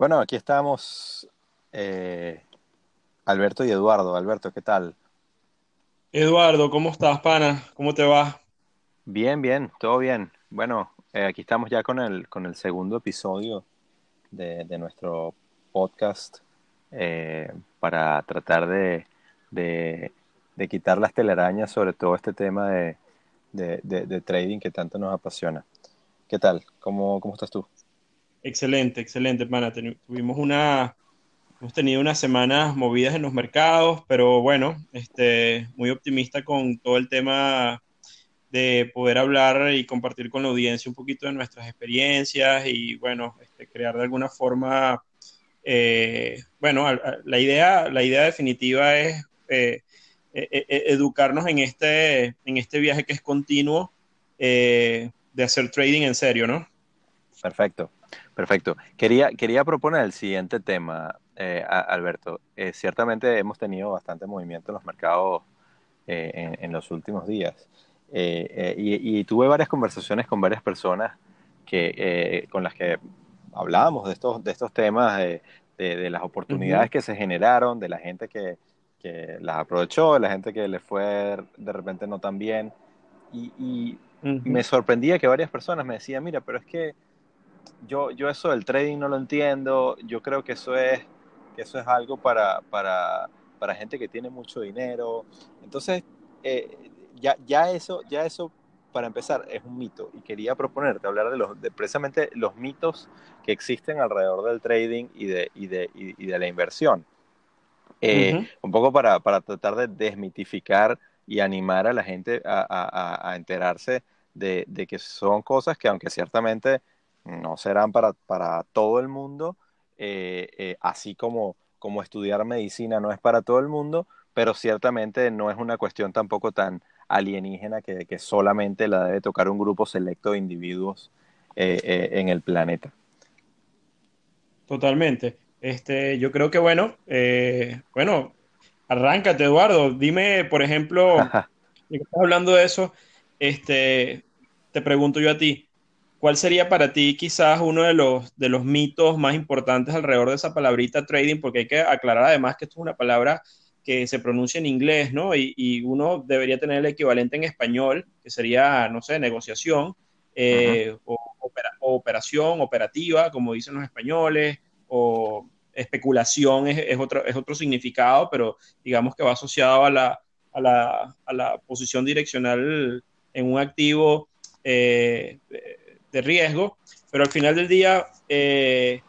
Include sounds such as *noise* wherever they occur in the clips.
Bueno, aquí estamos eh, Alberto y Eduardo. Alberto, ¿qué tal? Eduardo, ¿cómo estás, pana? ¿Cómo te va? Bien, bien, todo bien. Bueno, eh, aquí estamos ya con el, con el segundo episodio de, nuestro podcast eh, para tratar de, de, quitar las telarañas sobre todo este tema de, de, trading que tanto nos apasiona. ¿Qué tal? ¿Cómo, cómo estás tú? Excelente, excelente, pana. Tuvimos una, hemos tenido unas semanas movidas en los mercados, pero bueno, este, muy optimista con todo el tema de poder hablar y compartir con la audiencia un poquito de nuestras experiencias y bueno, este, crear de alguna forma, eh, bueno, la idea, la idea definitiva es eh, e, e, e, educarnos en este, en este viaje que es continuo eh, de hacer trading en serio, ¿no? Perfecto. Perfecto. Quería, quería proponer el siguiente tema, eh, Alberto. Eh, ciertamente hemos tenido bastante movimiento en los mercados eh, en, los últimos días. Y, tuve varias conversaciones con varias personas que, con las que hablábamos de estos, de estos temas, de, de, las oportunidades que se generaron, de la gente que, que, las aprovechó, de la gente que le fue de repente no tan bien. Y, y me sorprendía que varias personas me decían, mira, pero es que yo, yo eso del trading no lo entiendo, yo creo que eso es, que eso es algo para, para, para gente que tiene mucho dinero. Entonces, eh, ya, ya, eso, ya eso, para empezar, es un mito y quería proponerte hablar de, los, de precisamente los mitos que existen alrededor del trading y de, y de, y, de la inversión. Eh, un poco para, para, tratar de desmitificar y animar a la gente a, a, a enterarse de, de, que son cosas que aunque ciertamente no serán para, para todo el mundo, eh, eh, así como, como estudiar medicina no es para todo el mundo, pero ciertamente no es una cuestión tampoco tan alienígena que, que solamente la debe tocar un grupo selecto de individuos eh, en el planeta. Totalmente. Este, yo creo que bueno, bueno, arráncate, Eduardo. Dime, por ejemplo, *laughs* estás hablando de eso, este, te pregunto yo a ti, ¿Cuál sería para ti quizás uno de los, de los mitos más importantes alrededor de esa palabrita trading? Porque hay que aclarar además que esto es una palabra que se pronuncia en inglés, ¿no? Y, uno debería tener el equivalente en español, que sería, no sé, negociación, eh, o, operación, operativa, como dicen los españoles, o especulación es, otro, es otro significado, pero digamos que va asociado a la, a la, a la posición direccional en un activo. Eh, de riesgo, pero al final del día, eh,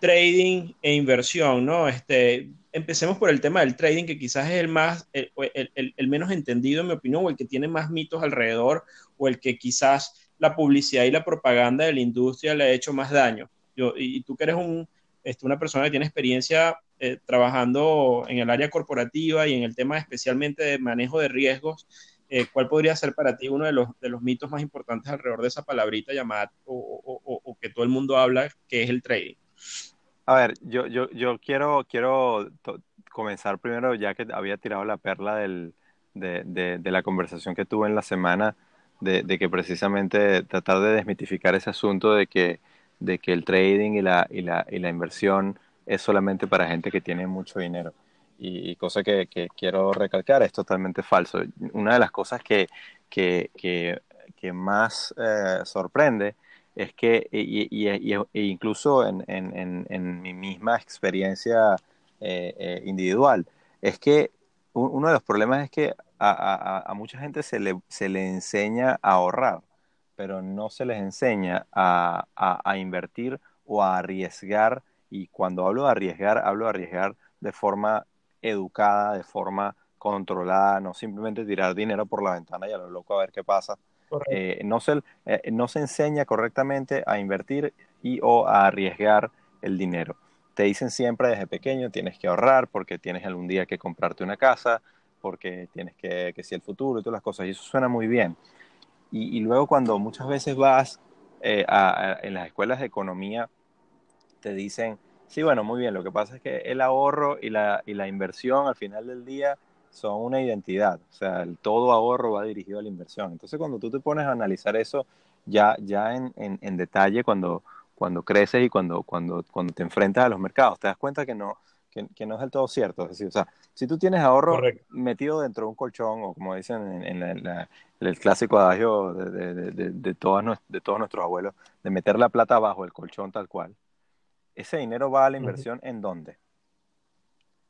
trading e inversión, ¿no? Este, empecemos por el tema del trading, que quizás es el más, el, el, menos entendido, en mi opinión, o el que tiene más mitos alrededor, o el que quizás la publicidad y la propaganda de la industria le ha hecho más daño. Yo, y, tú que eres un, este, una persona que tiene experiencia eh, trabajando en el área corporativa y en el tema especialmente de manejo de riesgos, eh, ¿cuál podría ser para ti uno de los, de los mitos más importantes alrededor de esa palabrita llamada o, que todo el mundo habla, que es el trading? A ver, yo, yo, yo quiero, quiero comenzar primero, ya que había tirado la perla del, de, de, la conversación que tuve en la semana, de, de, que precisamente tratar de desmitificar ese asunto de que, de que el trading y la, y, la, y la inversión es solamente para gente que tiene mucho dinero y, cosa que, quiero recalcar, es totalmente falso. Una de las cosas que, que, que, más eh, sorprende es que, y, e incluso en, en, en, mi misma experiencia eh, eh, individual, es que uno de los problemas es que a, a, a, mucha gente se le, se le enseña a ahorrar, pero no se les enseña a, a invertir o a arriesgar. Y cuando hablo de arriesgar, hablo de arriesgar de forma educada, de forma controlada, no simplemente tirar dinero por la ventana y a lo loco a ver qué pasa. Eh, no, se, eh, no se enseña correctamente a invertir y o a arriesgar el dinero. te dicen siempre desde pequeño, tienes que ahorrar porque tienes algún día que comprarte una casa, porque tienes que, que si el futuro y todas las cosas, y eso suena muy bien. Y, luego cuando muchas veces vas eh, en las escuelas de economía, te dicen, sí, bueno, muy bien, lo que pasa es que el ahorro y la, y la inversión al final del día son una identidad, o sea, el todo ahorro va dirigido a la inversión. Entonces, cuando tú te pones a analizar eso ya, ya en, en, detalle, cuando, cuando creces y cuando, cuando, cuando te enfrentas a los mercados, te das cuenta que no, que, no es del todo cierto. Es decir, o sea, si tú tienes ahorro metido dentro de un colchón, o como dicen en, el clásico adagio de, de, de, todos, de todos nuestros abuelos, de meter la plata bajo el colchón tal cual, ese dinero va a la inversión en dónde?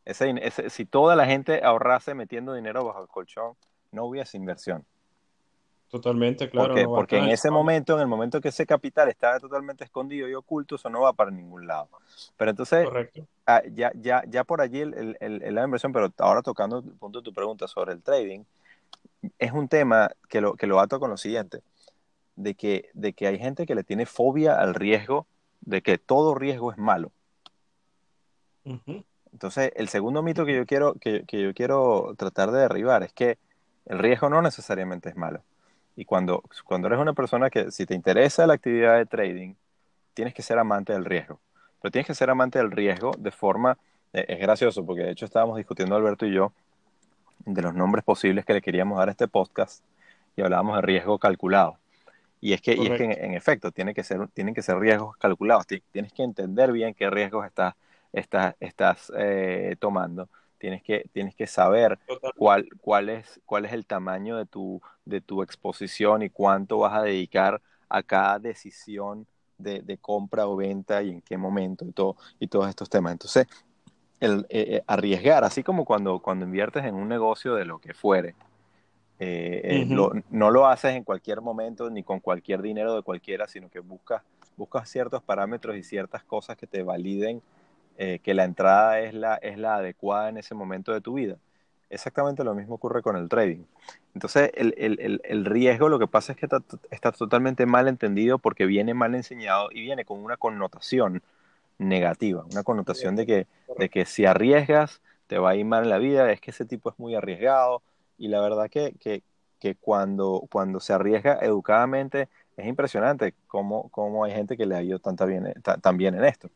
Ese, si toda la gente ahorrase metiendo dinero bajo el colchón, no hubiese inversión. Totalmente, claro. Porque en ese momento, en el momento que ese capital está totalmente escondido y oculto, eso no va para ningún lado. Pero entonces, ah, ya, ya, ya por allí el, el, la inversión, pero ahora tocando el punto de tu pregunta sobre el trading, es un tema que lo, que lo ato con lo siguiente, de que, de que hay gente que le tiene fobia al riesgo, de que todo riesgo es malo. Entonces, el segundo mito que yo quiero, que, que, yo quiero tratar de derribar es que el riesgo no necesariamente es malo. Y cuando, cuando eres una persona que, si te interesa la actividad de trading, tienes que ser amante del riesgo. Pero tienes que ser amante del riesgo de forma, eh, es gracioso, porque de hecho estábamos discutiendo Alberto y yo de los nombres posibles que le queríamos dar a este podcast y hablábamos de riesgo calculado. Y es que, y es que en, efecto tiene que ser, tienen que ser riesgos calculados. Tienes que entender bien qué riesgos estás estás, estás eh, tomando. Tienes que, tienes que saber cuál, cuál, es, cuál es el tamaño de tu, de tu exposición y cuánto vas a dedicar a cada decisión de, de compra o venta y en qué momento y, todo, y todos estos temas. Entonces, el, eh, eh, arriesgar, así como cuando, cuando inviertes en un negocio de lo que fuere, no lo haces en cualquier momento ni con cualquier dinero de cualquiera, sino que buscas, buscas ciertos parámetros y ciertas cosas que te validen eh, que la entrada es la, es la adecuada en ese momento de tu vida. Exactamente lo mismo ocurre con el trading. Entonces, el, el, el riesgo lo que pasa es que está, está, totalmente mal entendido porque viene mal enseñado y viene con una connotación negativa, una connotación de que, de que si arriesgas te va a ir mal en la vida, es que ese tipo es muy arriesgado y la verdad que, que, que cuando, cuando se arriesga educadamente es impresionante cómo, cómo hay gente que le ha ido tan, bien, tan bien en esto.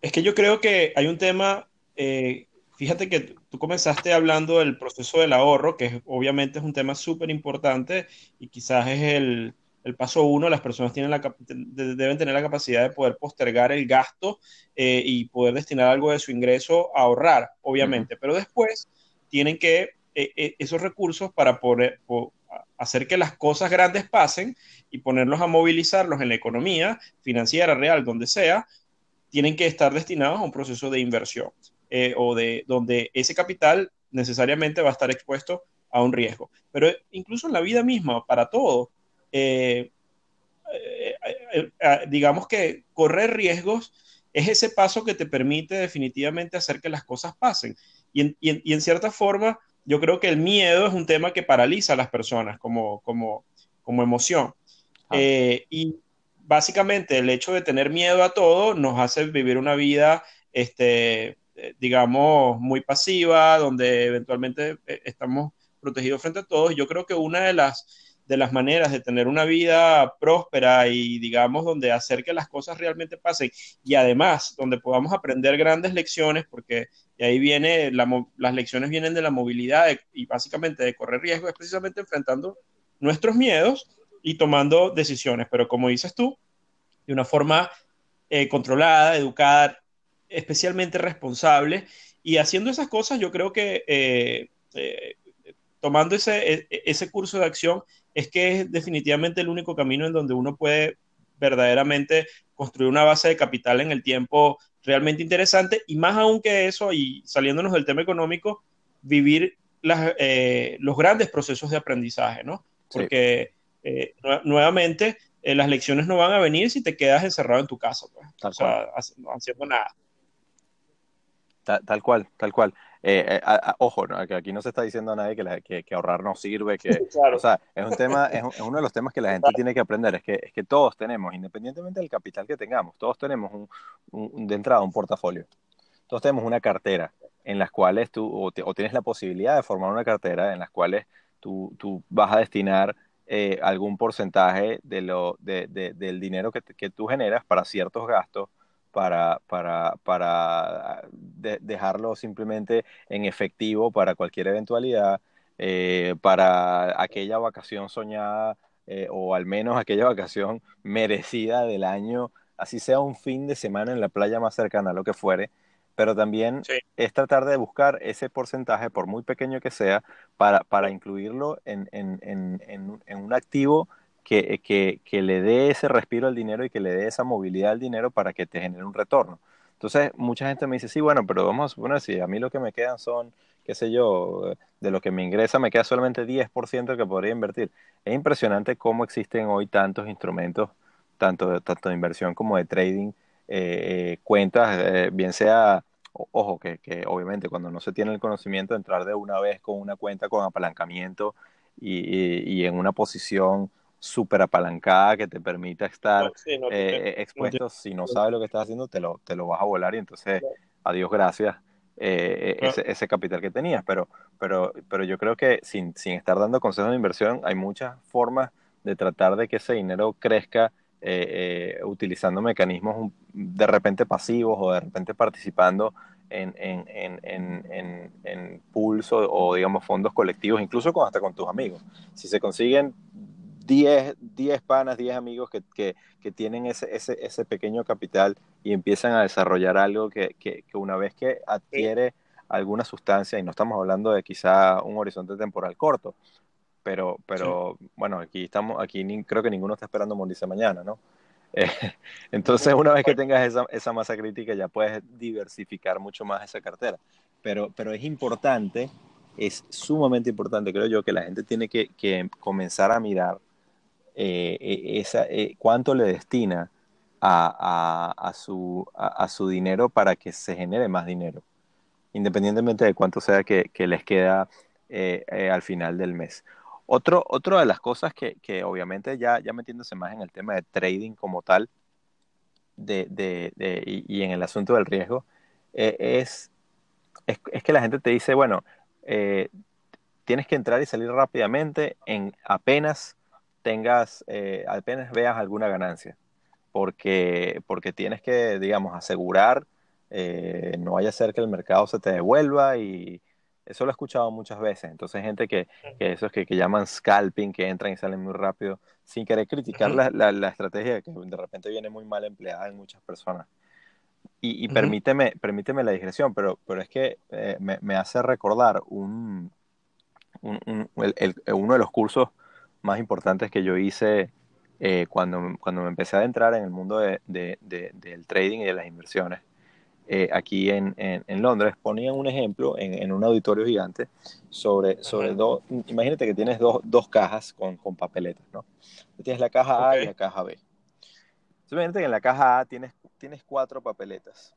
Es que yo creo que hay un tema, eh, fíjate que tú comenzaste hablando del proceso del ahorro, que obviamente es un tema súper importante y quizás es el, paso uno, las personas tienen la, deben tener la capacidad de poder postergar el gasto eh, y poder destinar algo de su ingreso a ahorrar, obviamente, pero después tienen que esos recursos para poder, hacer que las cosas grandes pasen y ponerlos a movilizarlos en la economía financiera, real, donde sea, tienen que estar destinados a un proceso de inversión eh, o de donde ese capital necesariamente va a estar expuesto a un riesgo. Pero incluso en la vida misma, para todo, eh, eh, digamos que correr riesgos es ese paso que te permite definitivamente hacer que las cosas pasen. Y en, cierta forma, yo creo que el miedo es un tema que paraliza a las personas como, como, como emoción. Ah. y básicamente el hecho de tener miedo a todo nos hace vivir una vida, este, eh, digamos, muy pasiva, donde eventualmente eh, estamos protegidos frente a todos. Yo creo que una de las, de las maneras de tener una vida próspera y, digamos, donde hacer que las cosas realmente pasen y además donde podamos aprender grandes lecciones, porque de ahí viene, las lecciones vienen de la movilidad y básicamente de correr riesgo, es precisamente enfrentando nuestros miedos y tomando decisiones. Pero como dices tú, de una forma eh, controlada, educada, especialmente responsable. Y haciendo esas cosas, yo creo que eh, eh, tomando ese, e, e, ese curso de acción es que es definitivamente el único camino en donde uno puede verdaderamente construir una base de capital en el tiempo realmente interesante y más aún que eso, y saliéndonos del tema económico, vivir los grandes procesos de aprendizaje, ¿no? Porque eh, nuevamente, eh, las lecciones no van a venir si te quedas encerrado en tu casa, pues. o sea, no haciendo nada. Tal, cual, tal cual. Eh, ojo, ¿no? que aquí no se está diciendo a nadie que, que, ahorrar no sirve, que, *laughs* o sea, es un tema, es, uno de los temas que la gente tiene que aprender, es que, es que todos tenemos, independientemente del capital que tengamos, todos tenemos un, de entrada un portafolio, todos tenemos una cartera en las cuales tú, o, tienes la posibilidad de formar una cartera en las cuales tú, tú vas a destinar eh, algún porcentaje de lo, de, del dinero que, que tú generas para ciertos gastos para, para, para dejarlo simplemente en efectivo para cualquier eventualidad, eh, para aquella vacación soñada eh, o al menos aquella vacación merecida del año, así sea un fin de semana en la playa más cercana, lo que fuere, pero también es tratar de buscar ese porcentaje, por muy pequeño que sea, para, para incluirlo en, en, en, en un activo que, que, que, le dé ese respiro al dinero y que le dé esa movilidad al dinero para que te genere un retorno. Entonces, mucha gente me dice, sí, bueno, pero vamos a suponer, si a mí lo que me quedan son, qué sé yo, de lo que me ingresa me queda solamente 10% que podría invertir. Es impresionante cómo existen hoy tantos instrumentos, tanto, tanto de inversión como de trading, eh, cuentas, eh, bien sea, ojo, que, que obviamente cuando no se tiene el conocimiento, entrar de una vez con una cuenta con apalancamiento y, y en una posición súper apalancada que te permita estar eh, expuesto. si no sabes lo que estás haciendo, te lo, te lo vas a volar y entonces, adiós, gracias. Eh, eh, ese, ese, capital que tenías, pero, pero, pero yo creo que sin, sin estar dando consejos de inversión, hay muchas formas de tratar de que ese dinero crezca utilizando mecanismos de repente pasivos o de repente participando en, en, en, en, en pools o, o, digamos fondos colectivos, incluso con, hasta con tus amigos. Si se consiguen 10, 10 panas, 10 amigos que, que, que tienen ese, ese, ese, pequeño capital y empiezan a desarrollar algo que, que una vez que adquiere alguna sustancia, y no estamos hablando de quizá un horizonte temporal corto, pero, pero bueno, aquí estamos, aquí creo que ninguno está esperando morirse mañana, ¿no? Eh, *laughs* entonces, una vez que tengas esa, esa, masa crítica, ya puedes diversificar mucho más esa cartera. Pero, pero es importante, es sumamente importante, creo yo, que la gente tiene que, que comenzar a mirar eh, e, eh, cuánto le destina a, su, dinero para que se genere más dinero, independientemente de cuánto sea que, les queda eh, al final del mes. Otro, otro de las cosas que, obviamente ya, ya metiéndose más en el tema de trading como tal y, en el asunto del riesgo, es, es, es, que la gente te dice, bueno, tienes que entrar y salir rápidamente en apenas tengas, eh, apenas veas alguna ganancia, porque, porque tienes que, digamos, asegurar, eh, no vaya a ser que el mercado se te devuelva y eso lo he escuchado muchas veces. Entonces, gente que, que esos que, que, llaman scalping, que entran y salen muy rápido, sin querer criticar la, la, la, estrategia que de repente viene muy mal empleada en muchas personas. Y, y permíteme, permíteme la digresión, pero, pero es que eh, me, me, hace recordar un, un, un el, el, uno de los cursos más importantes que yo hice eh, cuando, cuando me empecé a entrar en el mundo de, de, del trading y de las inversiones. Eh, aquí en, en, en, Londres ponían un ejemplo en, en un auditorio gigante sobre, sobre dos, imagínate que tienes dos, dos cajas con, con, papeletas, ¿no? Tienes la caja A y la caja B. Entonces, imagínate que en la caja A tienes, tienes cuatro papeletas.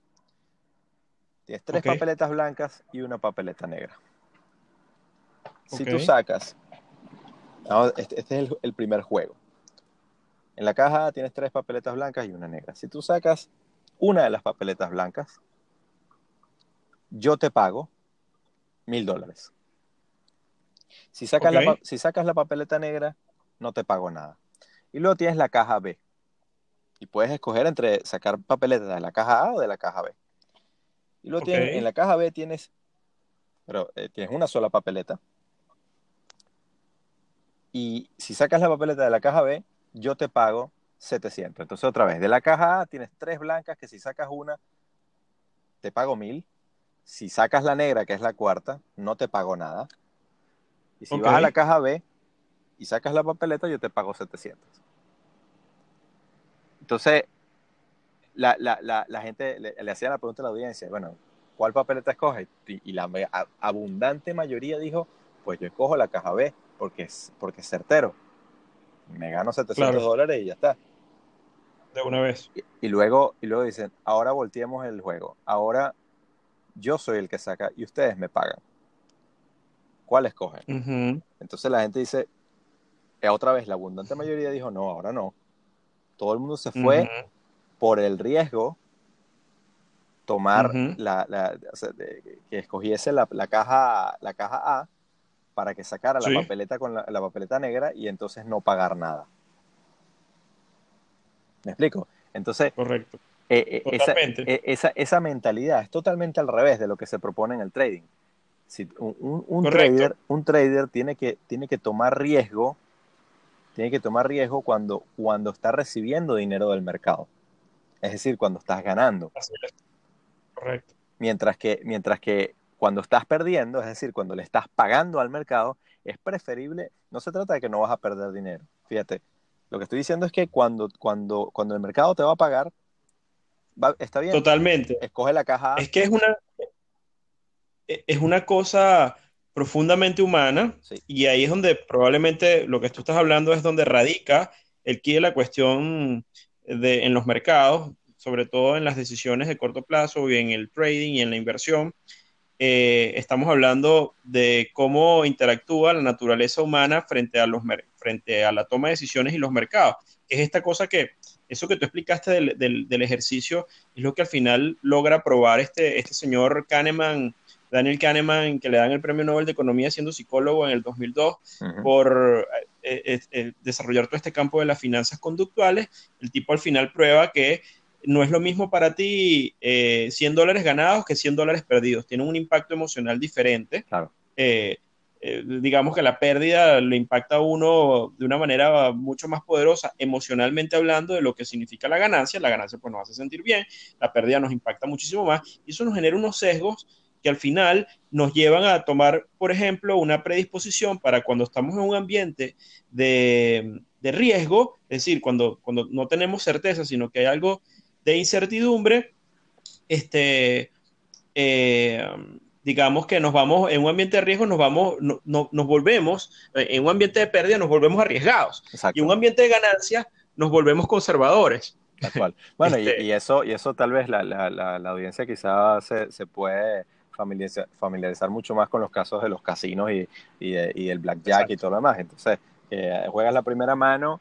Tienes tres okay. papeletas blancas y una papeleta negra. Si tú sacas este, este, es el, el, primer juego. En la caja tienes tres papeletas blancas y una negra. Si tú sacas una de las papeletas blancas, yo te pago mil dólares. Si sacas, okay. la, si sacas la papeleta negra, no te pago nada. Y luego tienes la caja B. Y puedes escoger entre sacar papeletas de la caja A o de la caja B. Y luego okay. tienes, en la caja B tienes, pero eh, tienes una sola papeleta y si sacas la papeleta de la caja B, yo te pago 700. Entonces, otra vez, de la caja A tienes tres blancas que si sacas una, te pago 1000. Si sacas la negra, que es la cuarta, no te pago nada. Y si okay. vas a la caja B y sacas la papeleta, yo te pago 700. Entonces, la, la, la, la gente le, le, hacía la pregunta a la audiencia, bueno, ¿cuál papeleta escoges? Y, y la abundante mayoría dijo, pues yo escojo la caja B porque es, porque es certero. Me gano 700 claro. dólares y ya está. De una vez. Y, y, luego, y luego dicen, ahora volteemos el juego. Ahora yo soy el que saca y ustedes me pagan. ¿Cuál escogen? Entonces la gente dice, eh, otra vez, la abundante mayoría dijo, no, ahora no. Todo el mundo se fue por el riesgo tomar la, que escogiese la, caja la caja A para que sacara la papeleta con la, papeleta negra y entonces no pagar nada. ¿Me explico? Entonces, correcto. Eh, eh, esa, esa, mentalidad es totalmente al revés de lo que se propone en el trading. Si un, trader, un trader tiene que, tiene que tomar riesgo, tiene que tomar riesgo cuando, cuando está recibiendo dinero del mercado. Es decir, cuando estás ganando. Correcto. Mientras que, mientras que cuando estás perdiendo, es decir, cuando le estás pagando al mercado, es preferible, no se trata de que no vas a perder dinero. Fíjate, lo que estoy diciendo es que cuando, cuando, cuando el mercado te va a pagar, está bien. Totalmente. Escoge la caja. Es que es una, es una cosa profundamente humana y ahí es donde probablemente lo que tú estás hablando es donde radica el quid de la cuestión de, en los mercados, sobre todo en las decisiones de corto plazo y en el trading y en la inversión. Eh, estamos hablando de cómo interactúa la naturaleza humana frente a, los, frente a la toma de decisiones y los mercados. Es esta cosa que eso que tú explicaste del, ejercicio es lo que al final logra probar este, este señor Kahneman, Daniel Kahneman, que le dan el premio Nobel de Economía siendo psicólogo en el 2002 por eh, eh, desarrollar todo este campo de las finanzas conductuales. El tipo al final prueba que no es lo mismo para ti 100 dólares ganados que 100 dólares perdidos. Tienen un impacto emocional diferente. Claro. Eh, digamos que la pérdida le impacta a uno de una manera mucho más poderosa, emocionalmente hablando, de lo que significa la ganancia. La ganancia pues nos hace sentir bien, la pérdida nos impacta muchísimo más y eso nos genera unos sesgos que al final nos llevan a tomar, por ejemplo, una predisposición para cuando estamos en un ambiente de, riesgo, es decir, cuando, cuando no tenemos certeza, sino que hay algo de incertidumbre, este, eh, digamos que nos vamos, en un ambiente de riesgo nos vamos, no, nos volvemos, eh, en un ambiente de pérdida nos volvemos arriesgados. Y en un ambiente de ganancia nos volvemos conservadores. Bueno, y, este eso, y eso tal vez la, la, la, audiencia quizás se, se, puede familiarizar, familiarizar, mucho más con los casos de los casinos y, y, y el blackjack y todo lo demás. Entonces, juegas la primera mano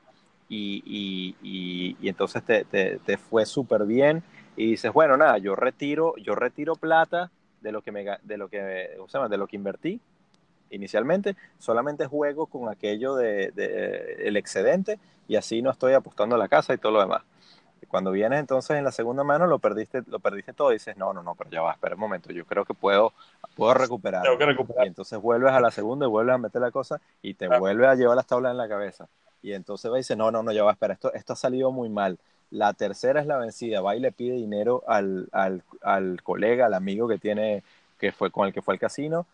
y, y entonces te, te, te fue súper bien y dices, bueno, nada, yo retiro, yo retiro plata de lo que me de lo que de lo que invertí inicialmente, solamente juego con aquello de, el excedente y así no estoy apostando a la casa y todo lo demás. Cuando vienes entonces en la segunda mano lo perdiste, lo perdiste todo y dices, no, no, no, pero ya va, espera un momento, yo creo que puedo, puedo recuperar. recuperar. Y entonces vuelves a la segunda y vuelves a meter la cosa y te vuelves a llevar las tablas en la cabeza. Y entonces va y dice, no, no, no, ya va, espera, esto, esto ha salido muy mal. La tercera es la vencida, va y le pide dinero al, al, al colega, al amigo que tiene, que fue con el que fue al casino,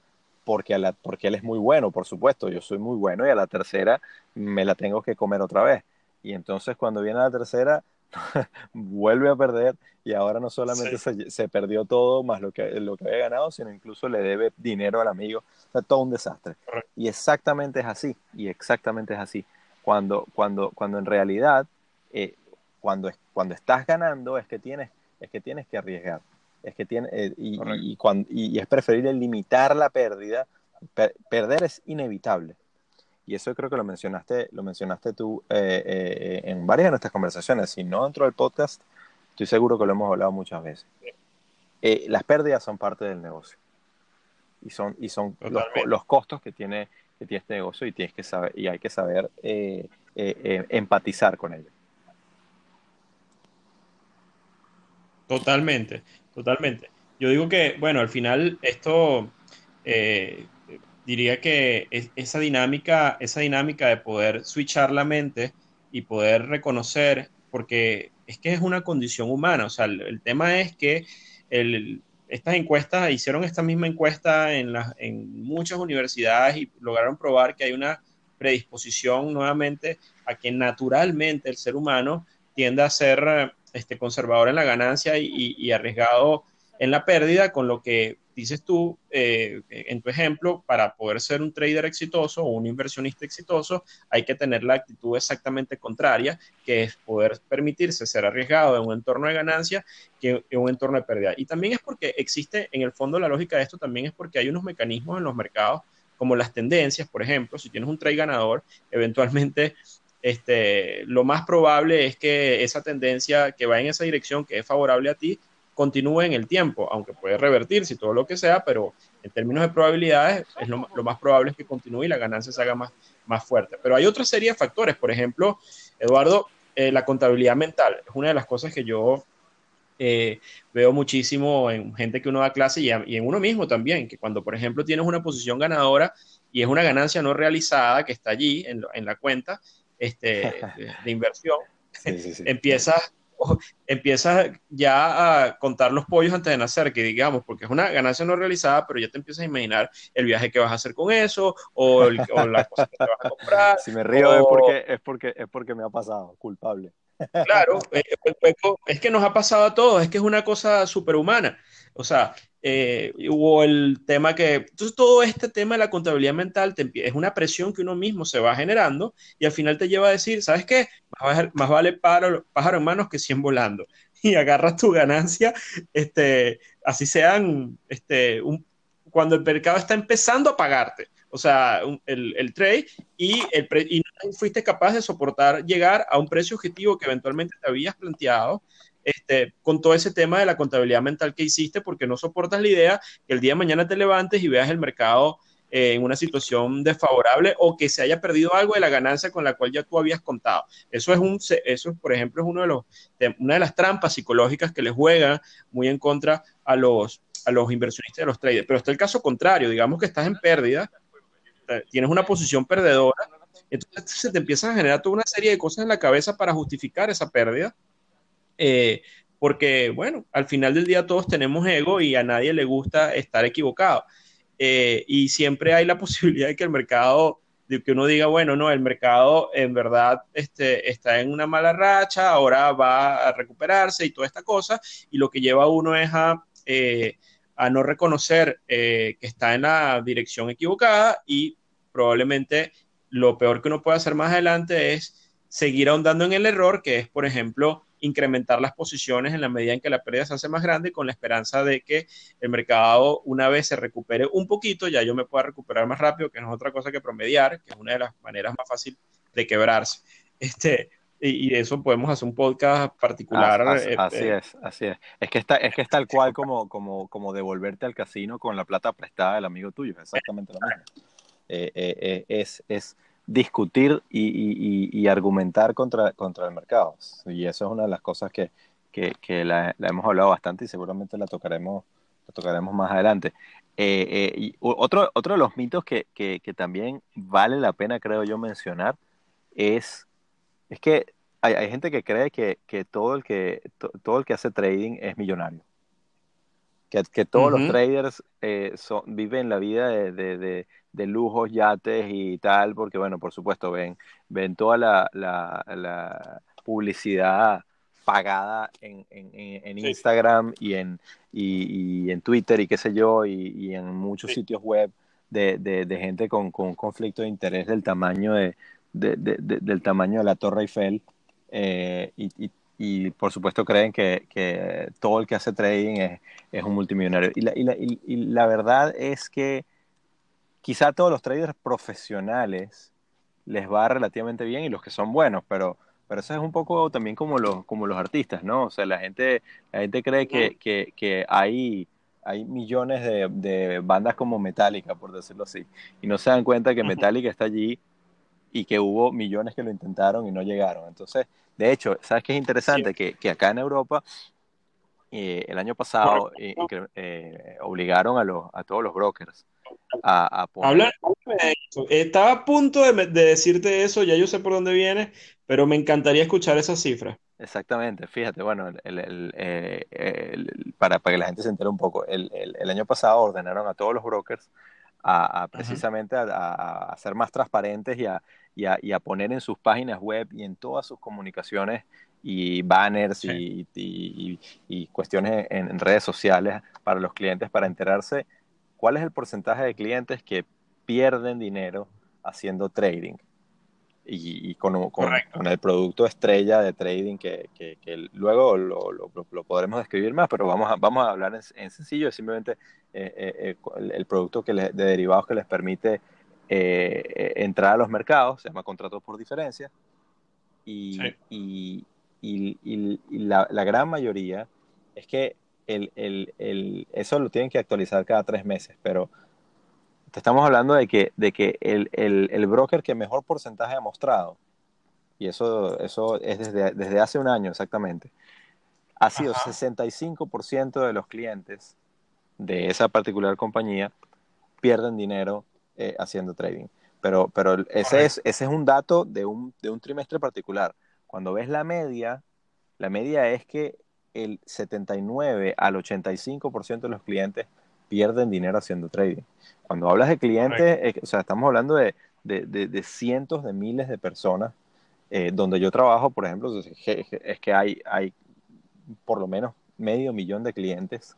porque, a la, porque él es muy bueno, por supuesto, yo soy muy bueno y a la tercera me la tengo que comer otra vez. Y entonces cuando viene la tercera, *laughs* vuelve a perder y ahora no solamente se, se, perdió todo más lo que, lo que había ganado, sino incluso le debe dinero al amigo. O sea, todo un desastre. Y exactamente es así, y exactamente es así. Cuando, cuando, cuando en realidad eh, cuando, cuando estás ganando es que tienes, es que, tienes que arriesgar. Es que tiene, eh, y, y, cuando, y, es preferible limitar la pérdida. perder es inevitable. Y eso creo que lo mencionaste, lo mencionaste tú eh, eh, en varias de nuestras conversaciones. Si no dentro del podcast, estoy seguro que lo hemos hablado muchas veces. las pérdidas son parte del negocio. Y son, y son los, los, costos que tiene, que tiene este negocio y, tienes que saber, y hay que saber empatizar con ellos. Totalmente, totalmente. Yo digo que, bueno, al final esto eh, diría que esa dinámica, esa dinámica de poder switchar la mente y poder reconocer, porque es que es una condición humana, o sea, el, tema es que estas encuestas, hicieron esta misma encuesta en, en muchas universidades y lograron probar que hay una predisposición nuevamente a que naturalmente el ser humano tiende a ser este, conservador en la ganancia y, arriesgado en la pérdida, con lo que dices tú eh, en tu ejemplo, para poder ser un trader exitoso o un inversionista exitoso, hay que tener la actitud exactamente contraria, que es poder permitirse ser arriesgado en un entorno de ganancia que en un entorno de pérdida. Y también es porque existe, en el fondo, la lógica de esto también es porque hay unos mecanismos en los mercados, como las tendencias, por ejemplo, si tienes un trade ganador, eventualmente este, lo más probable es que esa tendencia que va en esa dirección, que es favorable a ti, continúe en el tiempo, aunque puede revertirse y todo lo que sea, pero en términos de probabilidades, es lo, más probable es que continúe y la ganancia se haga más, más fuerte. Pero hay otra serie de factores, por ejemplo, Eduardo, eh, la contabilidad mental es una de las cosas que yo eh, veo muchísimo en gente que uno da clase y, en uno mismo también, que cuando, por ejemplo, tienes una posición ganadora y es una ganancia no realizada que está allí en, la cuenta este, *laughs* de, inversión, empiezas *laughs* empiezas ya a contar los pollos antes de nacer, que digamos, porque es una ganancia no realizada, pero ya te empiezas a imaginar el viaje que vas a hacer con eso, o, la cosa que te vas a comprar. *laughs* Si me río es, porque, es, porque, es porque me ha pasado, culpable. Claro, eh, es que nos ha pasado a todos, es que es una cosa superhumana. O sea, eh, hubo el tema que, entonces todo este tema de la contabilidad mental es una presión que uno mismo se va generando y al final te lleva a decir, ¿sabes qué? Más, vale pájaro, pájaro en manos que 100 volando. *laughs* Y agarras tu ganancia, este, así sean, este, cuando el mercado está empezando a pagarte. O sea, el, el, trade y, el y no fuiste capaz de soportar llegar a un precio objetivo que eventualmente te habías planteado este, con todo ese tema de la contabilidad mental que hiciste, porque no soportas la idea que el día de mañana te levantes y veas el mercado eh, en una situación desfavorable o que se haya perdido algo de la ganancia con la cual ya tú habías contado. Eso es un, eso por ejemplo, es uno de los, una de las trampas psicológicas que le juegan muy en contra a los, a los inversionistas de los traders. Pero está el caso contrario, digamos que estás en pérdida, tienes una posición perdedora, entonces se te empiezan a generar toda una serie de cosas en la cabeza para justificar esa pérdida eh, porque, bueno, al final del día todos tenemos ego y a nadie le gusta estar equivocado. Eh, y siempre hay la *laughs* posibilidad de que el mercado, de que uno diga, bueno, no, el mercado en verdad este, está en una mala racha, ahora va a recuperarse y toda esta cosa, y lo que lleva a uno es a, eh, a no reconocer que está en la dirección equivocada y probablemente lo peor que uno puede hacer más adelante es seguir ahondando en el error, que es, por ejemplo, incrementar las posiciones en la medida en que la pérdida se hace más grande con la esperanza de que el mercado una vez se recupere un poquito, ya yo me pueda recuperar más rápido, que no es otra cosa que promediar, que es una de las maneras más fáciles de quebrarse. Este, y, de eso podemos hacer un podcast particular. Eh, así, eh. es, así es. Es que, está, es que es tal cual como, como, como devolverte al casino con la plata prestada del amigo tuyo, exactamente lo mismo. Eh, es, es discutir y, argumentar contra, contra el mercado. Y eso es una de las cosas que, la, hemos hablado bastante y seguramente la tocaremos, la tocaremos más adelante. Eh, eh, y otro, otro de los mitos que, también vale la pena, creo yo, mencionar es, es que hay, gente que cree que, todo, el que todo el que hace trading es millonario. Que, todos los traders eh, son, viven la vida de de lujos, yates y tal, porque bueno, por supuesto, ven, ven toda la, la, publicidad pagada en, en, Instagram y en, y, en Twitter y qué sé yo, y, en muchos sitios web de, de, gente con, con, un conflicto de interés del tamaño de, del tamaño de la Torre Eiffel. Eh, y, y, por supuesto creen que, que, todo el que hace trading es, es un multimillonario. Y la, y, la, y la verdad es que quizá a todos los traders profesionales les va relativamente bien y los que son buenos, pero, pero eso es un poco también como los, como los artistas, ¿no? O sea, la gente, la gente cree que, que, que hay, hay millones de, de, bandas como Metallica, por decirlo así, y no se dan cuenta que Metallica está allí y que hubo millones que lo intentaron y no llegaron. Entonces, de hecho, ¿sabes qué es interesante? Que, que, acá en Europa, eh, el año pasado, eh, eh, obligaron a, los, a todos los brokers a, Habla, de eso. Estaba a punto de, decirte eso, ya yo sé por dónde viene, pero me encantaría escuchar esas cifras. Exactamente, fíjate, bueno, eh, para, para que la gente se entere un poco, el, año pasado ordenaron a todos los brokers a, precisamente a, ser más transparentes y a, y a, y a, poner en sus páginas web y en todas sus comunicaciones y banners y, cuestiones en, redes sociales para los clientes para enterarse cuál es el porcentaje de clientes que pierden dinero haciendo trading y, con, con, el producto estrella de trading que, que, luego lo, lo, lo, podremos describir más, pero vamos a, vamos a hablar en, sencillo, simplemente eh, eh, eh, el, producto que de derivados que les permite entrar a los mercados, se llama contratos por diferencia, y, y, y, la, la, gran mayoría es que el, el, el, eso lo tienen que actualizar cada tres meses, pero te estamos hablando de que, de que el, el, broker que mejor porcentaje ha mostrado, y eso, eso es desde, desde hace un año exactamente, ha sido 65% de los clientes de esa particular compañía pierden dinero eh, haciendo trading. Pero, pero ese, es, ese es un dato de un, de un trimestre particular. Cuando ves la media, la media es que el 79 al 85% de los clientes pierden dinero haciendo trading. Cuando hablas de clientes, o sea, estamos hablando de, de, de, cientos de miles de personas. Eh, donde yo trabajo, por ejemplo, es que hay, hay por lo menos medio millón de clientes.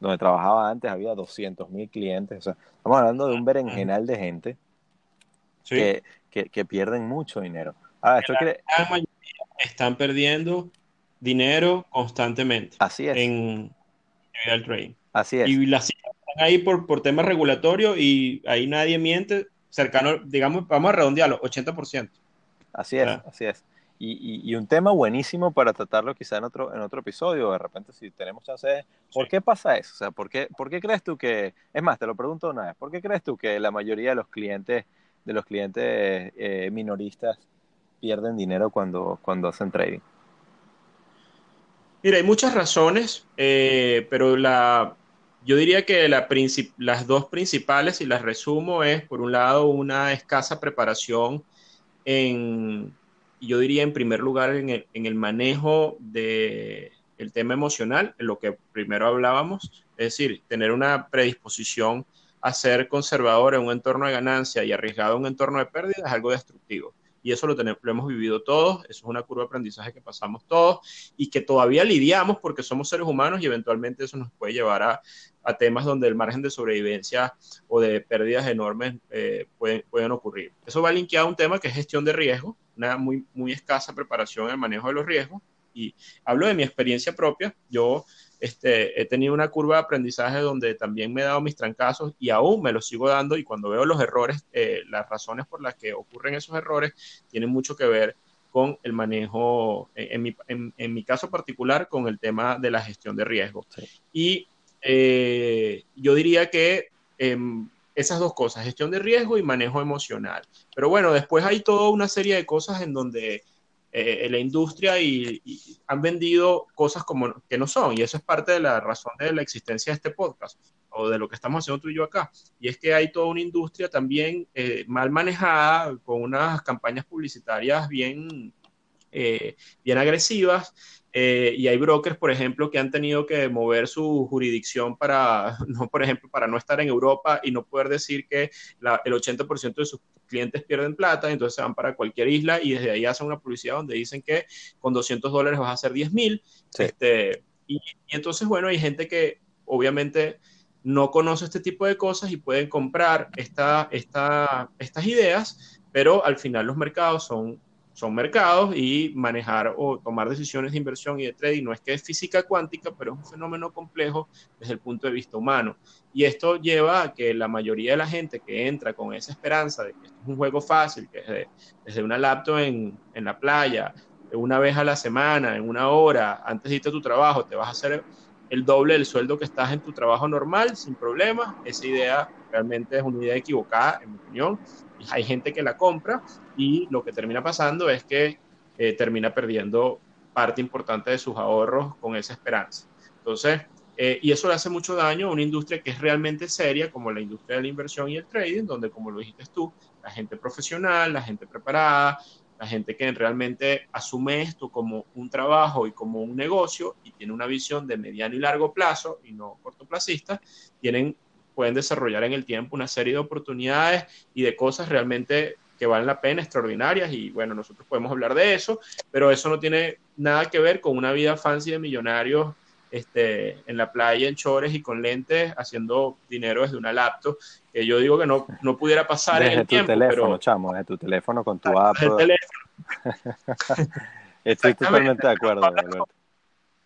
Donde trabajaba antes había 200 mil clientes. O sea, estamos hablando de un berenjenal de gente que, que, que, pierden mucho dinero. Ahora, esto quiere... están perdiendo dinero constantemente. Así es. En el trading. Así es. Y las están ahí por, por temas regulatorios y ahí nadie miente, cercano, digamos, vamos a redondearlo, 80%. Así es, así es. Y, y, un tema buenísimo para tratarlo quizá en otro, en otro episodio, de repente si tenemos chance, es ¿por qué pasa eso? O sea, ¿por qué, ¿por qué crees tú que, es más, te lo pregunto una vez, ¿por qué crees tú que la mayoría de los clientes, de los clientes eh, minoristas pierden dinero cuando, cuando hacen trading? Mira, hay muchas razones, eh, pero la, yo diría que la las dos principales, y las resumo, es por un lado una escasa preparación en, yo diría en primer lugar en el, manejo del el tema emocional, en lo que primero hablábamos, es decir, tener una predisposición a ser conservador en un entorno de ganancia y arriesgado en un entorno de pérdida es algo destructivo. Y eso lo, tenemos, lo hemos vivido todos, eso es una curva de aprendizaje que pasamos todos y que todavía lidiamos porque somos seres humanos y eventualmente eso nos puede llevar a, a temas donde el margen de sobrevivencia o de pérdidas enormes eh, pueden, pueden ocurrir. Eso va linkeado a un tema que es gestión de riesgo, una muy, muy escasa preparación en el manejo de los riesgos y hablo de mi experiencia propia, yo este, he tenido una curva de aprendizaje donde también me he dado mis trancazos y aún me los sigo dando y cuando veo los errores, eh, las razones por las que ocurren esos errores tienen mucho que ver con el manejo, en, mi, en, mi, caso particular, con el tema de la gestión de riesgo. Y eh, yo diría que em, esas dos cosas, gestión de riesgo y manejo emocional. Pero bueno, después hay toda una serie de cosas en donde eh, la industria y, han vendido cosas como que no son. Y eso es parte de la razón de la existencia de este podcast o de lo que estamos haciendo tú y yo acá. Y es que hay toda una industria también eh, mal manejada, con unas campañas publicitarias bien, eh, bien agresivas eh, y hay brokers, por ejemplo, que han tenido que mover su jurisdicción para, *laughs* no, por ejemplo, para no estar en Europa y no poder decir que el 80% de sus clientes pierden plata, entonces se van para cualquier isla y desde ahí hacen una publicidad donde dicen que con 200 dólares vas a hacer 10 mil. Este, y, entonces, bueno, hay gente que obviamente no conoce este tipo de cosas y pueden comprar esta, esta, estas ideas, pero al final los mercados son son mercados y manejar o tomar decisiones de inversión y de trading no es que es física cuántica, pero es un fenómeno complejo desde el punto de vista humano. Y esto lleva a que la mayoría de la gente que entra con esa esperanza de que esto es un juego fácil, desde, desde una laptop en, en la playa, una vez a la semana, en una hora, antes de irte a tu trabajo, te vas a hacer el doble del sueldo que estás en tu trabajo normal, sin problemas. Esa idea realmente es una idea equivocada, en mi opinión. Hay gente que la compra y lo que termina pasando es que eh, termina perdiendo parte importante de sus ahorros con esa esperanza. Entonces, eh, y eso le hace mucho daño a una industria que es realmente seria, como la industria de la inversión y el trading, donde, como lo dijiste tú, la gente profesional, la gente preparada, la gente que realmente asume esto como un trabajo y como un negocio y tiene una visión de mediano y largo plazo y no cortoplacista, tienen, pueden desarrollar en el tiempo una serie de oportunidades y de cosas realmente que valen la pena, extraordinarias, y bueno, nosotros podemos hablar de eso, pero eso no tiene nada que ver con una vida fancy de millonarios este, en la playa, en chores y con lentes, haciendo dinero desde una laptop, que yo digo que no, no pudiera pasar desde en el tu tiempo. teléfono, pero, chamo, desde tu teléfono con tu app. *laughs* Estoy totalmente de acuerdo.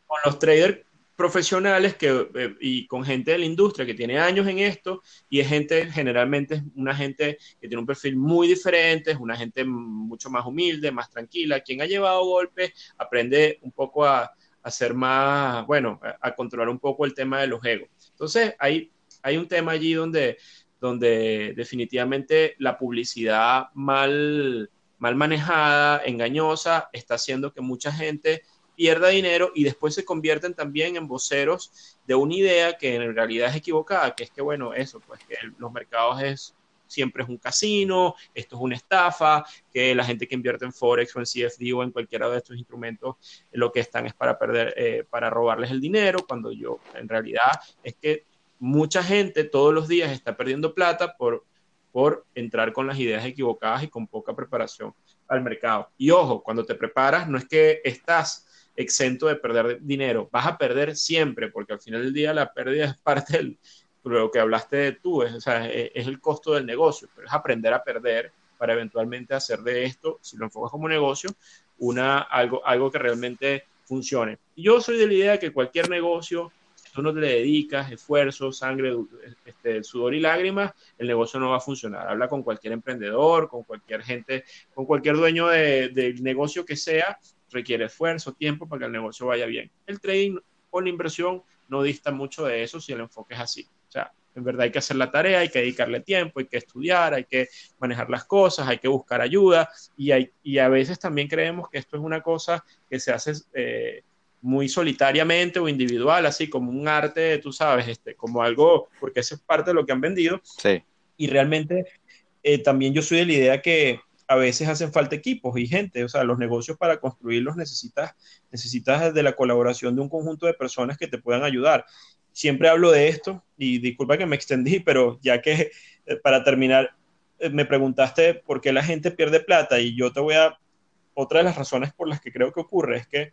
Con los traders profesionales que, eh, y con gente de la industria que tiene años en esto y es gente, generalmente es una gente que tiene un perfil muy diferente, es una gente mucho más humilde, más tranquila, quien ha llevado golpes, aprende un poco a, a ser más, bueno, a, a, controlar un poco el tema de los egos. Entonces, hay, hay un tema allí donde, donde definitivamente la publicidad mal, mal manejada, engañosa, está haciendo que mucha gente pierda dinero y después se convierten también en voceros de una idea que en realidad es equivocada, que es que, bueno, eso, pues que los mercados es siempre es un casino, esto es una estafa, que la gente que invierte en Forex o en CFD o en cualquiera de estos instrumentos lo que están es para perder, eh, para robarles el dinero, cuando yo en realidad es que mucha gente todos los días está perdiendo plata por, por entrar con las ideas equivocadas y con poca preparación al mercado. Y ojo, cuando te preparas, no es que estás exento de perder dinero. Vas a perder siempre, porque al final del día la pérdida es parte de lo que hablaste de tú, es, es, el costo del negocio, pero es aprender a perder para eventualmente hacer de esto, si lo enfocas como negocio, una, algo, algo que realmente funcione. Yo soy de la idea de que cualquier negocio, si tú no te le dedicas esfuerzo, sangre, este, sudor y lágrimas, el negocio no va a funcionar. Habla con cualquier emprendedor, con cualquier gente, con cualquier dueño de, del negocio que sea, requiere esfuerzo, tiempo para que el negocio vaya bien. El trading o la inversión no dista mucho de eso si el enfoque es así. O sea, en verdad hay que hacer la tarea, hay que dedicarle tiempo, hay que estudiar, hay que manejar las cosas, hay que buscar ayuda y, hay, y a veces también creemos que esto es una cosa que se hace eh, muy solitariamente o individual, así como un arte, tú sabes, este, como algo, porque eso es parte de lo que han vendido. Sí. Y realmente eh, también yo soy de la idea que a veces hacen falta equipos y gente, o sea, los negocios para construirlos necesitas, necesitas de la colaboración de un conjunto de personas que te puedan ayudar. Siempre hablo de esto y disculpa que me extendí, pero ya que eh, para terminar eh, me preguntaste por qué la gente pierde plata y yo te voy a, otra de las razones por las que creo que ocurre es que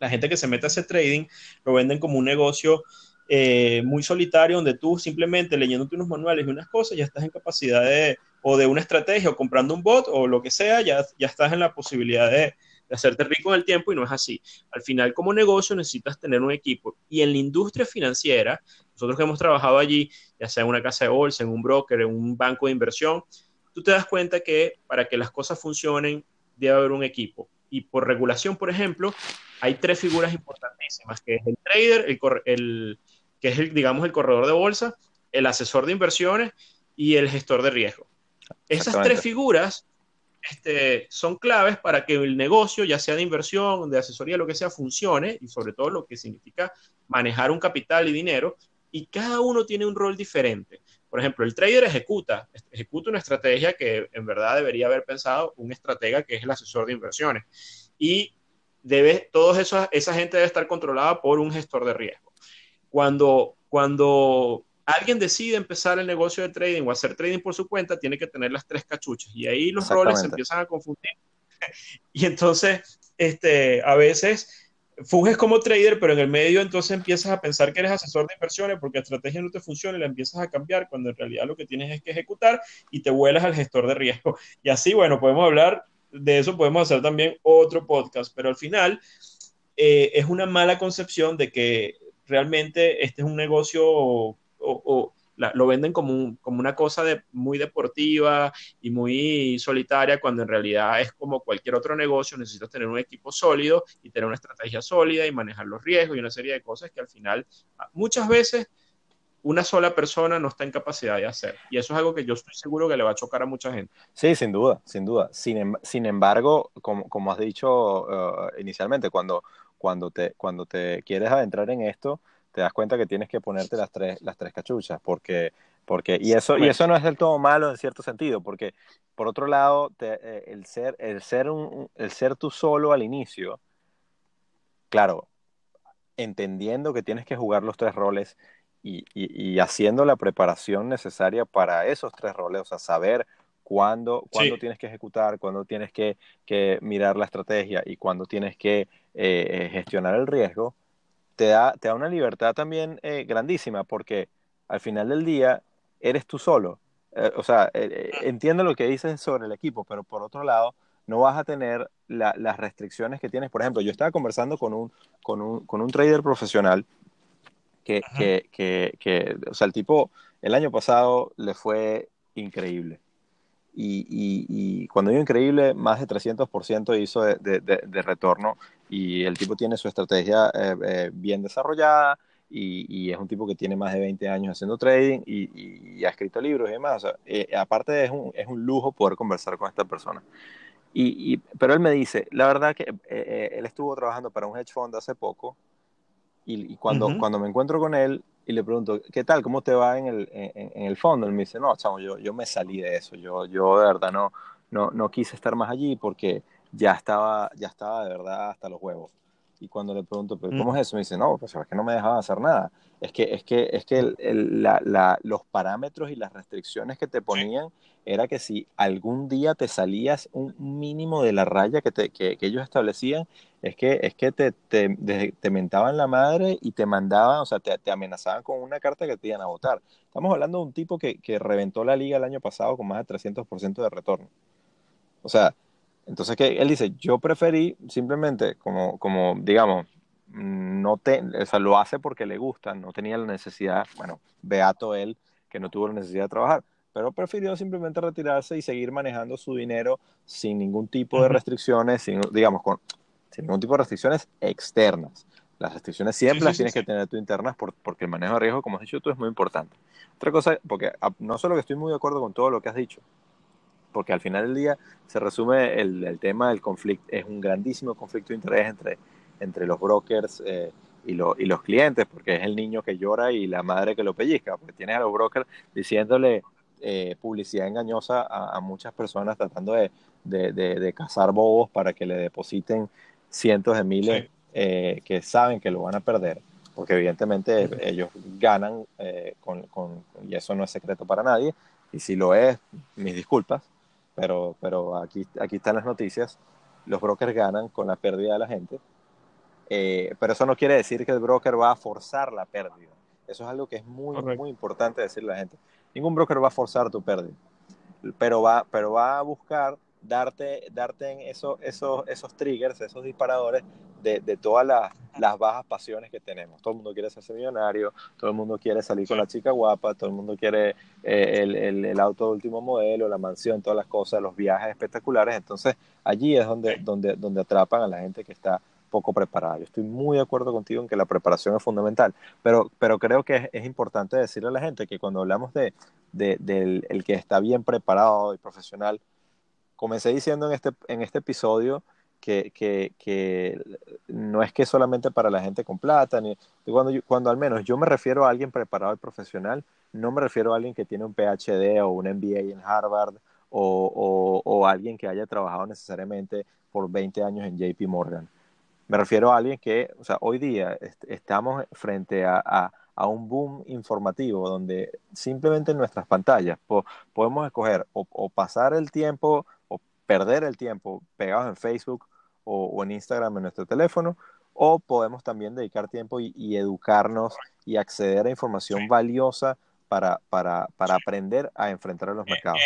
la gente que se mete a ese trading lo venden como un negocio eh, muy solitario donde tú simplemente leyéndote unos manuales y unas cosas ya estás en capacidad de o de una estrategia o comprando un bot o lo que sea, ya, ya estás en la posibilidad de, de hacerte rico en el tiempo y no es así. Al final, como negocio, necesitas tener un equipo. Y en la industria financiera, nosotros que hemos trabajado allí, ya sea en una casa de bolsa, en un broker, en un banco de inversión, tú te das cuenta que para que las cosas funcionen, debe haber un equipo. Y por regulación, por ejemplo, hay tres figuras importantísimas, que es el trader, el, el que es, el, digamos, el corredor de bolsa, el asesor de inversiones y el gestor de riesgo. Esas tres figuras este, son claves para que el negocio, ya sea de inversión, de asesoría, lo que sea, funcione y sobre todo lo que significa manejar un capital y dinero y cada uno tiene un rol diferente. Por ejemplo, el trader ejecuta, ejecuta una estrategia que en verdad debería haber pensado un estratega que es el asesor de inversiones y debe, toda esa gente debe estar controlada por un gestor de riesgo. Cuando, cuando alguien decide empezar el negocio de trading o hacer trading por su cuenta, tiene que tener las tres cachuchas. Y ahí los roles se empiezan a confundir. *laughs* y entonces, este, a veces funges como trader, pero en el medio entonces empiezas a pensar que eres asesor de inversiones porque la estrategia no te funciona y la empiezas a cambiar cuando en realidad lo que tienes es que ejecutar y te vuelas al gestor de riesgo. Y así, bueno, podemos hablar de eso, podemos hacer también otro podcast, pero al final eh, es una mala concepción de que realmente este es un negocio o, lo venden como, como una cosa muy deportiva y muy solitaria, cuando en realidad es como cualquier otro negocio, necesitas tener un equipo sólido y tener una estrategia sólida y manejar los riesgos y una serie de cosas que al final muchas veces una sola persona no está en capacidad de hacer. Y eso es algo que yo estoy seguro que le va a chocar a mucha gente. Sí, sin duda, sin duda. Sin, sin embargo, como, como, has dicho uh, inicialmente, cuando, cuando, te, cuando te quieres adentrar en esto, te das cuenta que tienes que ponerte las tres, las tres cachuchas, porque, porque y, eso, y eso no es del todo malo en cierto sentido, porque por otro lado, te, eh, el, ser, el, ser un, el ser tú solo al inicio, claro, entendiendo que tienes que jugar los tres roles y, y, y haciendo la preparación necesaria para esos tres roles, o sea, saber cuándo, cuándo tienes que ejecutar, cuándo tienes que, mirar la estrategia y cuándo tienes que eh, gestionar el riesgo, te da, te da una libertad también eh, grandísima porque al final del día eres tú solo. Eh, o sea, entiendo lo que dices sobre el equipo, pero por otro lado, no vas a tener las restricciones que tienes. Por ejemplo, yo estaba conversando con un, con un, con un trader profesional que, que, que, que, o sea, el tipo el año pasado le fue increíble. Y, y, cuando digo increíble, más de 300% hizo de, de, de, retorno y el tipo tiene su estrategia eh, eh, bien desarrollada y, y, es un tipo que tiene más de 20 años haciendo trading y, ha escrito libros y demás. O sea, eh, aparte es un, es un lujo poder conversar con esta persona. Y, pero él me dice, la verdad que él estuvo trabajando para un hedge fund hace poco y, cuando, cuando me encuentro con él, y le pregunto, ¿qué tal? ¿Cómo te va en el, en, el fondo? Él me dice, no, chamo, yo, yo me salí de eso, yo, yo de verdad no, no, no quise estar más allí porque ya estaba, ya estaba de verdad hasta los huevos. Y cuando le pregunto, ¿pero cómo mm. es eso? Me dice, no, pues es que no me dejaban hacer nada. Es que, es que, es que el, la, la, los parámetros y las restricciones que te ponían era que si algún día te salías un mínimo de la raya que, te, que, que ellos establecían, es que, es que te, te, te, mentaban la madre y te mandaban, o sea, te, te, amenazaban con una carta que te iban a votar. Estamos hablando de un tipo que, que reventó la liga el año pasado con más de 300% de retorno. O sea, entonces que él dice, yo preferí simplemente como, como digamos, no te, o sea, lo hace porque le gusta, no tenía la necesidad, bueno, beato él que no tuvo la necesidad de trabajar, pero prefirió simplemente retirarse y seguir manejando su dinero sin ningún tipo de restricciones, sin, digamos, con, sin ningún tipo de restricciones externas. Las restricciones siempre las tienes que tener tú internas porque el manejo de riesgo, como has dicho tú, es muy importante. Otra cosa, porque ah, no solo que estoy muy de acuerdo con todo lo que has dicho, porque al final del día se resume el, el tema del conflicto, es un grandísimo conflicto de interés entre, entre los brokers eh, y, y, los clientes, porque es el niño que llora y la madre que lo pellizca, porque tienes a los brokers diciéndole eh, publicidad engañosa a, muchas personas tratando de, de, de, cazar bobos para que le depositen cientos de miles eh, que saben que lo van a perder, porque evidentemente ellos ganan con, con, y eso no es secreto para nadie, y si lo es, mis disculpas, pero, pero aquí, aquí están las noticias. Los brokers ganan con la pérdida de la gente, eh, pero eso no quiere decir que el broker va a forzar la pérdida. Eso es algo que es muy, muy importante decirle a la gente. Ningún broker va a forzar tu pérdida, pero va, pero va a buscar darte, darte en eso, esos, esos triggers, esos disparadores de, de todas las, las, bajas pasiones que tenemos. Todo el mundo quiere ser millonario, todo el mundo quiere salir con la chica guapa, todo el mundo quiere eh, el, el, el, auto de último modelo, la mansión, todas las cosas, los viajes espectaculares. Entonces, allí es donde, donde, donde atrapan a la gente que está poco preparada. Yo estoy muy de acuerdo contigo en que la preparación es fundamental, pero, pero creo que es, es importante decirle a la gente que cuando hablamos de, de del el que está bien preparado y profesional, comencé diciendo en este, en este episodio que, que, que, no es que solamente para la gente con plata, ni, cuando, cuando al menos yo me refiero a alguien preparado y profesional, no me refiero a alguien que tiene un PhD o un MBA en Harvard o, o, o alguien que haya trabajado necesariamente por 20 años en JP Morgan. Me refiero a alguien que, o sea, hoy día estamos frente a, a, a, un boom informativo donde simplemente en nuestras pantallas podemos escoger o, o pasar el tiempo perder el tiempo pegados en Facebook o, en Instagram en nuestro teléfono, o podemos también dedicar tiempo y, educarnos y acceder a información valiosa para, para, para aprender a enfrentar a los mercados.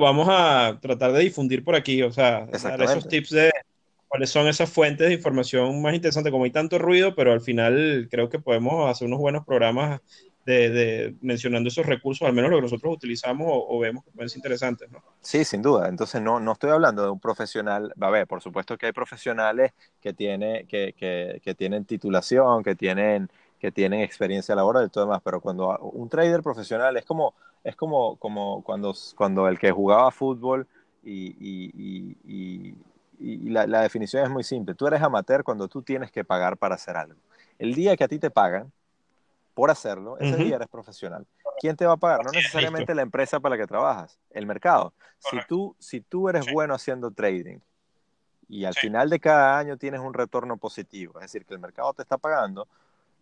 Vamos a tratar de difundir por aquí, o sea, dar esos tips de cuáles son esas fuentes de información más interesantes, como hay tanto ruido, pero al final creo que podemos hacer unos buenos programas de, mencionando esos recursos, al menos lo que nosotros utilizamos o, vemos que pueden ser interesantes, ¿no? Sí, sin duda. Entonces, no, no estoy hablando de un profesional, a ver, por supuesto que hay profesionales que, tiene, que, que, que tienen titulación, que tienen, que tienen experiencia laboral y todo demás, pero cuando un trader profesional es como, es como, como cuando, cuando el que jugaba fútbol y, y, y, y la, la definición es muy simple. Tú eres amateur cuando tú tienes que pagar para hacer algo. El día que a ti te pagan, por hacerlo, ese día eres profesional. ¿Quién te va a pagar? No necesariamente la empresa para la que trabajas, el mercado. Si tú, si tú eres bueno haciendo trading y al final de cada año tienes un retorno positivo, es decir, que el mercado te está pagando,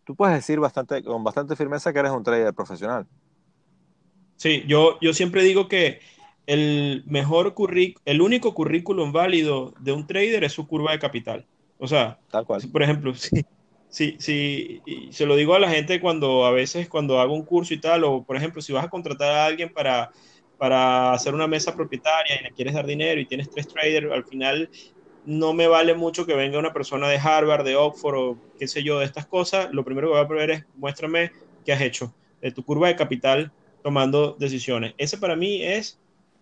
tú puedes decir bastante, con bastante firmeza que eres un trader profesional. Sí, yo, yo siempre digo que el mejor currículum, el único currículum válido de un trader es su curva de capital. O sea, Tal cual. por ejemplo, *laughs* si, si, si se lo digo a la gente cuando a veces cuando hago un curso y tal, o por ejemplo, si vas a contratar a alguien para, para hacer una mesa propietaria y le quieres dar dinero y tienes tres traders, al final no me vale mucho que venga una persona de Harvard, de Oxford o qué sé yo, de estas cosas. Lo primero que voy a ver es muéstrame qué has hecho de tu curva de capital tomando decisiones. Ese para mí es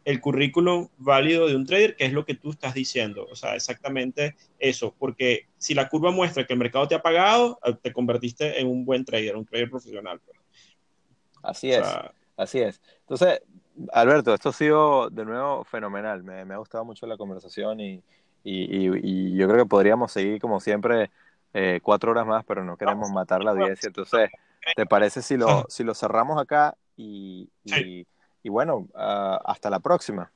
el currículum válido de un trader, que es lo que tú estás diciendo. O sea, exactamente eso. Porque si la curva muestra que el mercado te ha pagado, eh, te convertiste en un buen trader, un trader profesional. Pues. Así es, así es. Entonces, Alberto, esto ha sido de nuevo fenomenal. Me, me ha gustado mucho la conversación y, y, y, yo creo que podríamos seguir como siempre eh, cuatro horas más, pero no queremos matar la audiencia. Entonces, ¿te parece si lo, si lo cerramos acá? Y, y, y bueno, uh, hasta la próxima.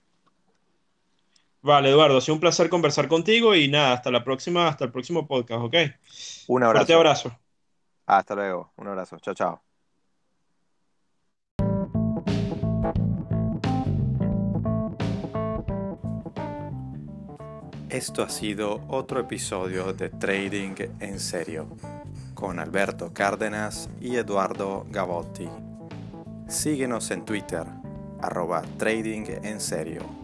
Vale, Eduardo, ha sido un placer conversar contigo y nada, hasta la próxima, hasta el próximo podcast, ¿ok? Un abrazo. Fuerte abrazo. Hasta luego, un abrazo. Chao, chao. Esto ha sido otro episodio de Trading en Serio con Alberto Cárdenas y Eduardo Gavotti. Síguenos en Twitter, arroba Trading en Serio.